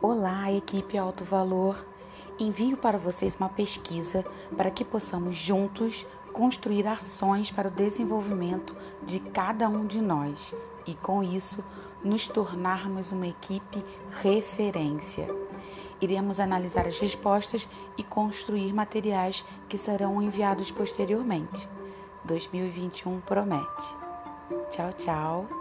Olá, equipe Alto Valor. Envio para vocês uma pesquisa para que possamos juntos construir ações para o desenvolvimento de cada um de nós e, com isso, nos tornarmos uma equipe referência. Iremos analisar as respostas e construir materiais que serão enviados posteriormente. 2021 promete. Tchau, tchau.